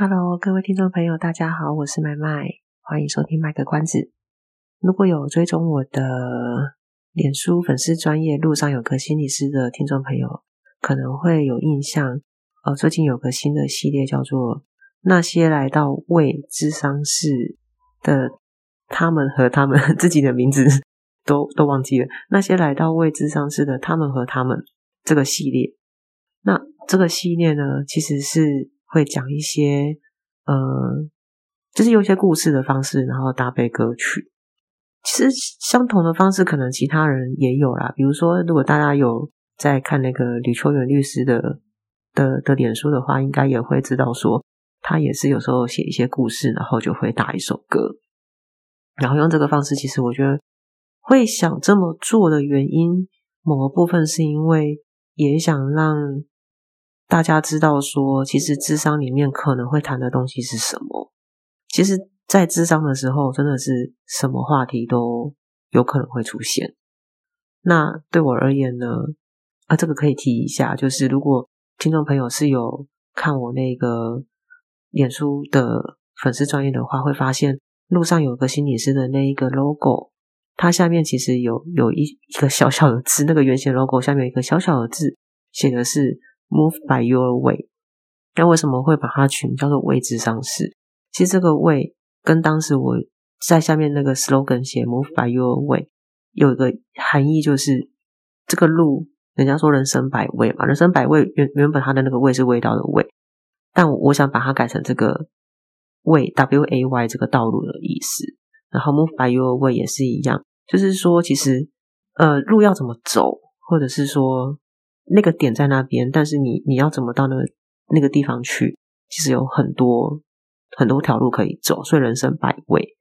Hello，各位听众朋友，大家好，我是麦麦，欢迎收听卖个关子。如果有追踪我的脸书粉丝专业路上有个心理师的听众朋友，可能会有印象。哦，最近有个新的系列叫做《那些来到未知商室的他们和他们》，自己的名字都都忘记了。那些来到未知商室的他们和他们这个系列，那这个系列呢，其实是。会讲一些，呃，就是用一些故事的方式，然后搭配歌曲。其实相同的方式，可能其他人也有啦。比如说，如果大家有在看那个吕秋元律师的的的脸书的话，应该也会知道说，他也是有时候写一些故事，然后就会打一首歌，然后用这个方式。其实我觉得会想这么做的原因，某个部分是因为也想让。大家知道说，其实智商里面可能会谈的东西是什么？其实，在智商的时候，真的是什么话题都有可能会出现。那对我而言呢？啊，这个可以提一下，就是如果听众朋友是有看我那个脸书的粉丝专业的话，会发现路上有个心理师的那一个 logo，它下面其实有有一一个小小的字，那个圆形 logo 下面有一个小小的字，写的是。Move by your way，那为什么会把它取名叫做“位置上市”？其实这个“为”跟当时我在下面那个 slogan 写 “Move by your way” 有一个含义，就是这个路，人家说人生百味嘛，人生百味原原本它的那个“味”是味道的“味”，但我，我想把它改成这个“为 ”（W A Y） 这个道路的意思。然后 “Move by your way” 也是一样，就是说，其实呃，路要怎么走，或者是说。那个点在那边，但是你你要怎么到那个那个地方去？其实有很多很多条路可以走，所以人生百味。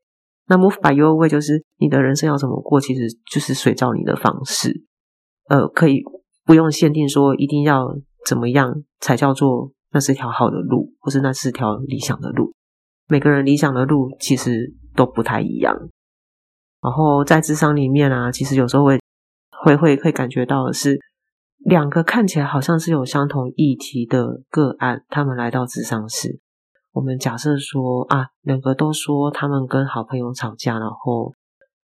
那 move by your way 就是你的人生要怎么过，其实就是随照你的方式。呃，可以不用限定说一定要怎么样才叫做那是条好的路，或是那是条理想的路。每个人理想的路其实都不太一样。然后在智商里面啊，其实有时候会会会会感觉到的是。两个看起来好像是有相同议题的个案，他们来到咨商室。我们假设说啊，两个都说他们跟好朋友吵架，然后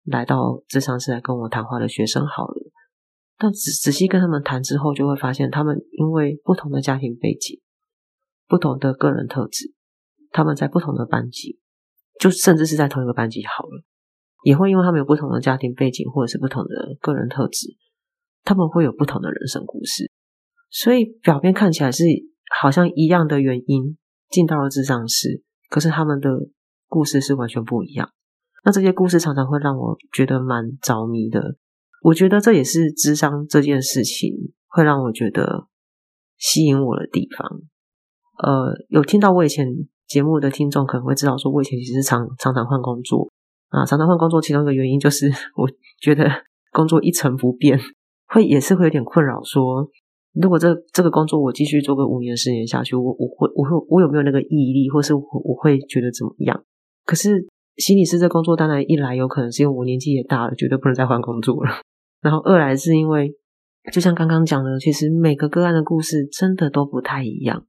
来到咨商室来跟我谈话的学生好了。但仔仔细跟他们谈之后，就会发现他们因为不同的家庭背景、不同的个人特质，他们在不同的班级，就甚至是在同一个班级好了，也会因为他们有不同的家庭背景或者是不同的个人特质。他们会有不同的人生故事，所以表面看起来是好像一样的原因进到了智商室，可是他们的故事是完全不一样。那这些故事常常会让我觉得蛮着迷的。我觉得这也是智商这件事情会让我觉得吸引我的地方。呃，有听到我以前节目的听众可能会知道，说我以前其实常常常换工作啊，常常换工作，其中一个原因就是 我觉得工作一成不变。会也是会有点困扰，说如果这这个工作我继续做个五年十年下去，我我会我会我有没有那个毅力，或是我我会觉得怎么样？可是心理师这工作当然一来有可能是因为我年纪也大了，绝对不能再换工作了。然后二来是因为就像刚刚讲的，其实每个个案的故事真的都不太一样，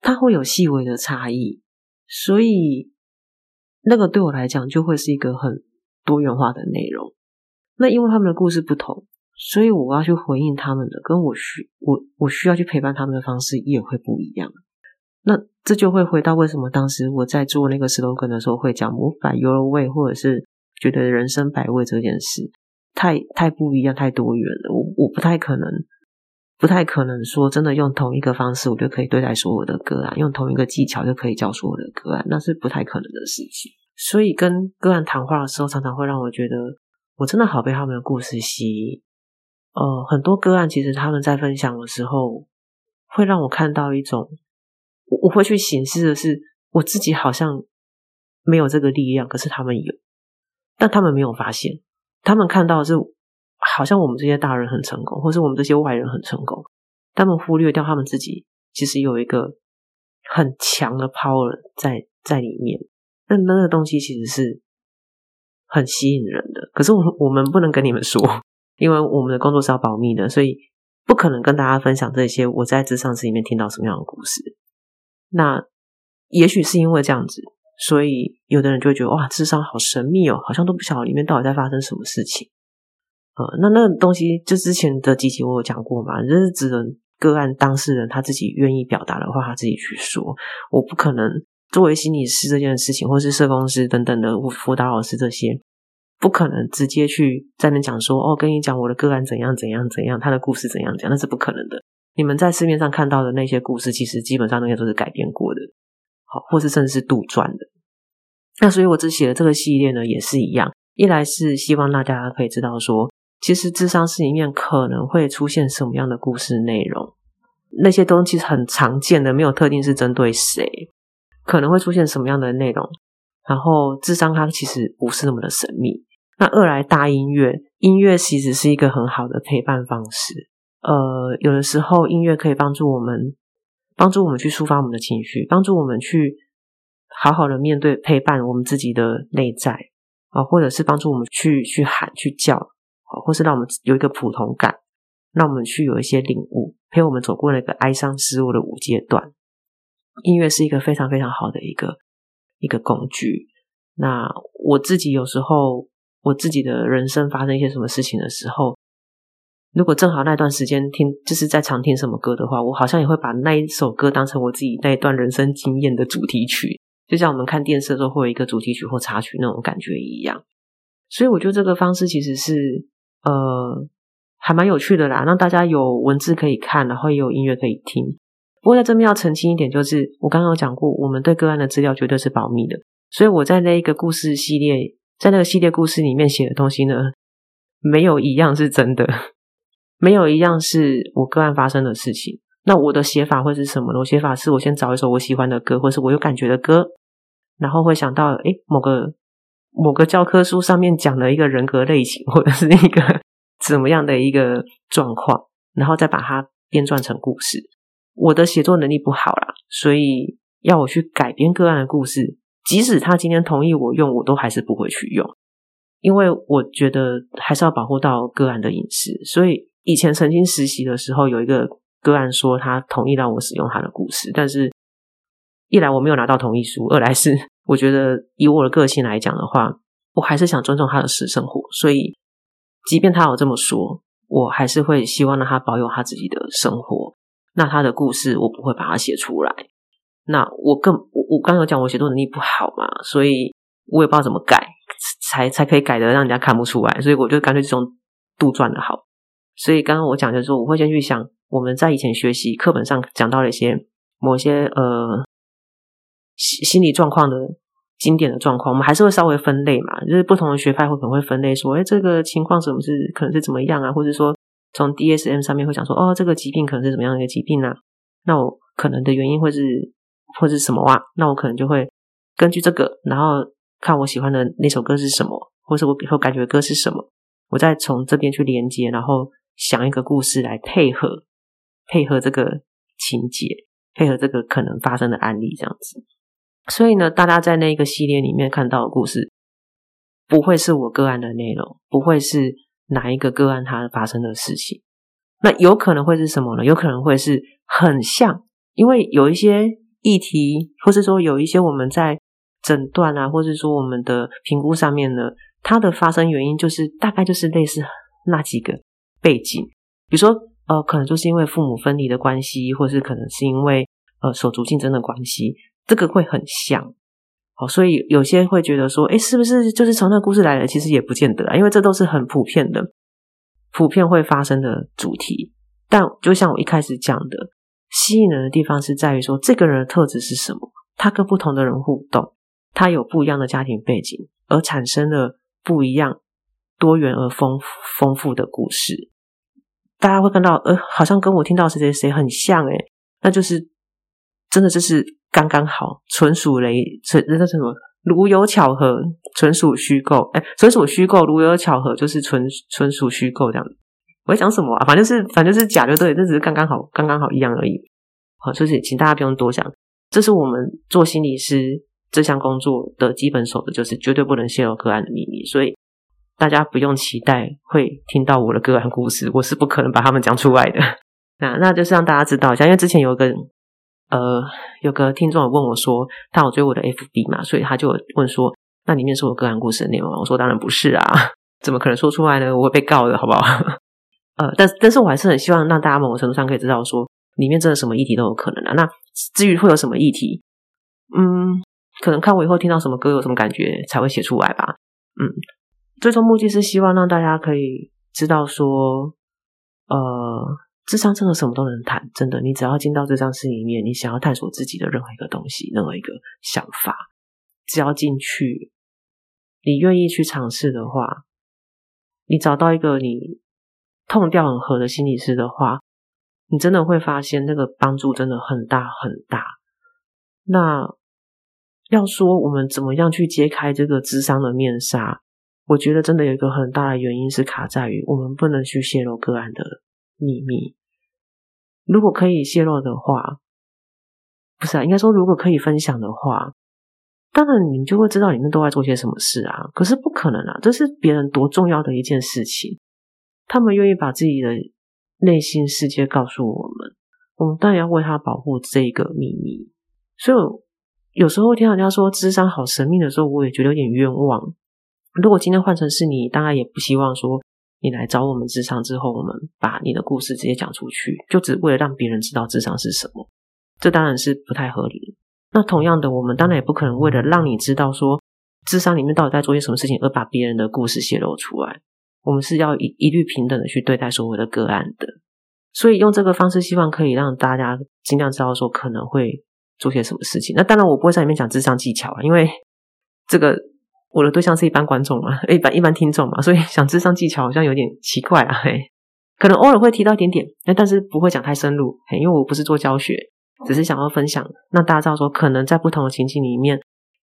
它会有细微的差异，所以那个对我来讲就会是一个很多元化的内容。那因为他们的故事不同。所以我要去回应他们的，跟我需我我需要去陪伴他们的方式也会不一样。那这就会回到为什么当时我在做那个 slogan 的时候会讲 “Move by your way”，或者是觉得人生百味这件事太太不一样、太多元了。我我不太可能，不太可能说真的用同一个方式我就可以对待所有的个案，用同一个技巧就可以教所有的个案，那是不太可能的事情。所以跟个案谈话的时候，常常会让我觉得我真的好被他们的故事吸引。呃，很多个案其实他们在分享的时候，会让我看到一种我我会去显示的是，我自己好像没有这个力量，可是他们有，但他们没有发现，他们看到的是好像我们这些大人很成功，或是我们这些外人很成功，他们忽略掉他们自己其实有一个很强的 power 在在里面，那那个东西其实是很吸引人的，可是我我们不能跟你们说，因为我们的工作是要保密的，所以。不可能跟大家分享这些我在咨商室里面听到什么样的故事。那也许是因为这样子，所以有的人就会觉得哇，智商好神秘哦，好像都不晓得里面到底在发生什么事情。呃，那那个东西就之前的几集我有讲过嘛，就是只能个案当事人他自己愿意表达的话，他自己去说。我不可能作为心理师这件事情，或是社工师等等的辅导老师这些。不可能直接去在那讲说哦，跟你讲我的个案怎样怎样怎样，他的故事怎样讲，那是不可能的。你们在市面上看到的那些故事，其实基本上那些都是改编过的，好，或是甚至是杜撰的。那所以我只写的这个系列呢，也是一样。一来是希望大家可以知道说，其实智商室里面可能会出现什么样的故事内容，那些东西很常见的，没有特定是针对谁，可能会出现什么样的内容。然后智商它其实不是那么的神秘。那二来大音乐，音乐其实是一个很好的陪伴方式。呃，有的时候音乐可以帮助我们，帮助我们去抒发我们的情绪，帮助我们去好好的面对陪伴我们自己的内在啊，或者是帮助我们去去喊去叫啊，或是让我们有一个普通感，让我们去有一些领悟，陪我们走过那个哀伤失落的五阶段。音乐是一个非常非常好的一个一个工具。那我自己有时候。我自己的人生发生一些什么事情的时候，如果正好那段时间听，就是在常听什么歌的话，我好像也会把那一首歌当成我自己那一段人生经验的主题曲，就像我们看电视的时候会有一个主题曲或插曲那种感觉一样。所以我觉得这个方式其实是呃还蛮有趣的啦，让大家有文字可以看，然后也有音乐可以听。不过在这边要澄清一点，就是我刚刚有讲过，我们对个案的资料绝对是保密的，所以我在那一个故事系列。在那个系列故事里面写的东西呢，没有一样是真的，没有一样是我个案发生的事情。那我的写法会是什么呢？我写法是我先找一首我喜欢的歌，或是我有感觉的歌，然后会想到，诶，某个某个教科书上面讲的一个人格类型，或者是一个怎么样的一个状况，然后再把它编撰成故事。我的写作能力不好啦，所以要我去改编个案的故事。即使他今天同意我用，我都还是不会去用，因为我觉得还是要保护到个案的隐私。所以以前曾经实习的时候，有一个个案说他同意让我使用他的故事，但是一来我没有拿到同意书，二来是我觉得以我的个性来讲的话，我还是想尊重他的私生活。所以即便他有这么说，我还是会希望让他保有他自己的生活。那他的故事我不会把它写出来。那我更我我刚刚有讲我写作能力不好嘛，所以我也不知道怎么改才才可以改的让人家看不出来，所以我就干脆这种杜撰的好。所以刚刚我讲就是说，我会先去想我们在以前学习课本上讲到了一些某些呃心心理状况的经典的状况，我们还是会稍微分类嘛，就是不同的学派会可能会分类说，哎，这个情况什么是可能是怎么样啊，或者说从 DSM 上面会讲说，哦，这个疾病可能是怎么样的一个疾病啊，那我可能的原因会是。或者什么哇？那我可能就会根据这个，然后看我喜欢的那首歌是什么，或是我以后感觉的歌是什么，我再从这边去连接，然后想一个故事来配合，配合这个情节，配合这个可能发生的案例，这样子。所以呢，大家在那一个系列里面看到的故事，不会是我个案的内容，不会是哪一个个案它发生的事情。那有可能会是什么呢？有可能会是很像，因为有一些。议题，或是说有一些我们在诊断啊，或是说我们的评估上面呢，它的发生原因就是大概就是类似 那几个背景，比如说呃，可能就是因为父母分离的关系，或是可能是因为呃手足竞争的关系，这个会很像。好，所以有些会觉得说，诶，是不是就是从那个故事来的？其实也不见得啊，因为这都是很普遍的、普遍会发生的主题。但就像我一开始讲的。吸引人的地方是在于说，这个人的特质是什么？他跟不同的人互动，他有不一样的家庭背景，而产生了不一样、多元而丰丰富的故事。大家会看到，呃，好像跟我听到谁谁谁很像，诶，那就是真的就是刚刚好，纯属雷，纯那叫什么？如有巧合，纯属虚构。哎，纯属虚构，如有巧合，就是纯纯属虚构这样。我在讲什么啊？反正是反正是假就对，这只是刚刚好，刚刚好一样而已。好，所以请大家不用多想。这是我们做心理师这项工作的基本守则，就是绝对不能泄露个案的秘密。所以大家不用期待会听到我的个案故事，我是不可能把他们讲出来的。那那就是让大家知道一下，因为之前有个。呃，有个听众问我说，他有追我的 FB 嘛，所以他就问说，那里面是我个案故事的内容？我说当然不是啊，怎么可能说出来呢？我会被告的，好不好？呃，但但是我还是很希望让大家某种程度上可以知道说，里面真的什么议题都有可能啊。那至于会有什么议题，嗯，可能看我以后听到什么歌有什么感觉才会写出来吧。嗯，最终目的是希望让大家可以知道说，呃。智商真的什么都能谈，真的，你只要进到咨商室里面，你想要探索自己的任何一个东西，任何一个想法，只要进去，你愿意去尝试的话，你找到一个你痛掉很合的心理师的话，你真的会发现那个帮助真的很大很大。那要说我们怎么样去揭开这个智商的面纱，我觉得真的有一个很大的原因是卡在于我们不能去泄露个案的秘密，如果可以泄露的话，不是啊，应该说如果可以分享的话，当然你就会知道里面都在做些什么事啊。可是不可能啊，这是别人多重要的一件事情，他们愿意把自己的内心世界告诉我们，我们当然要为他保护这个秘密。所以有时候听到人家说智商好神秘的时候，我也觉得有点冤枉。如果今天换成是你，当然也不希望说。你来找我们智商之后，我们把你的故事直接讲出去，就只为了让别人知道智商是什么，这当然是不太合理的。那同样的，我们当然也不可能为了让你知道说智商里面到底在做些什么事情，而把别人的故事泄露出来。我们是要一一律平等的去对待所有的个案的。所以用这个方式，希望可以让大家尽量知道说可能会做些什么事情。那当然，我不会在里面讲智商技巧啊，因为这个。我的对象是一般观众嘛，一般一般听众嘛，所以想智商技巧好像有点奇怪啊，嘿，可能偶尔会提到一点点，但是不会讲太深入，嘿，因为我不是做教学，只是想要分享，让大家知道说，可能在不同的情境里面，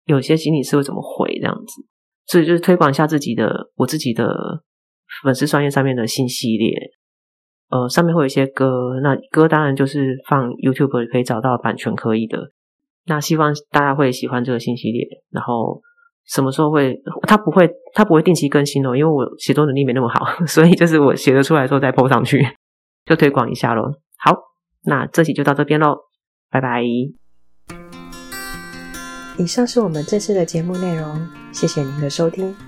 有些心理师会怎么回这样子，所以就是推广一下自己的，我自己的粉丝专业上面的新系列，呃，上面会有一些歌，那歌当然就是放 YouTube 可以找到版权可以的，那希望大家会喜欢这个新系列，然后。什么时候会？他不会，他不会定期更新哦，因为我写作能力没那么好，所以就是我写的出来之后再 po 上去，就推广一下咯。好，那这期就到这边喽，拜拜。以上是我们这次的节目内容，谢谢您的收听。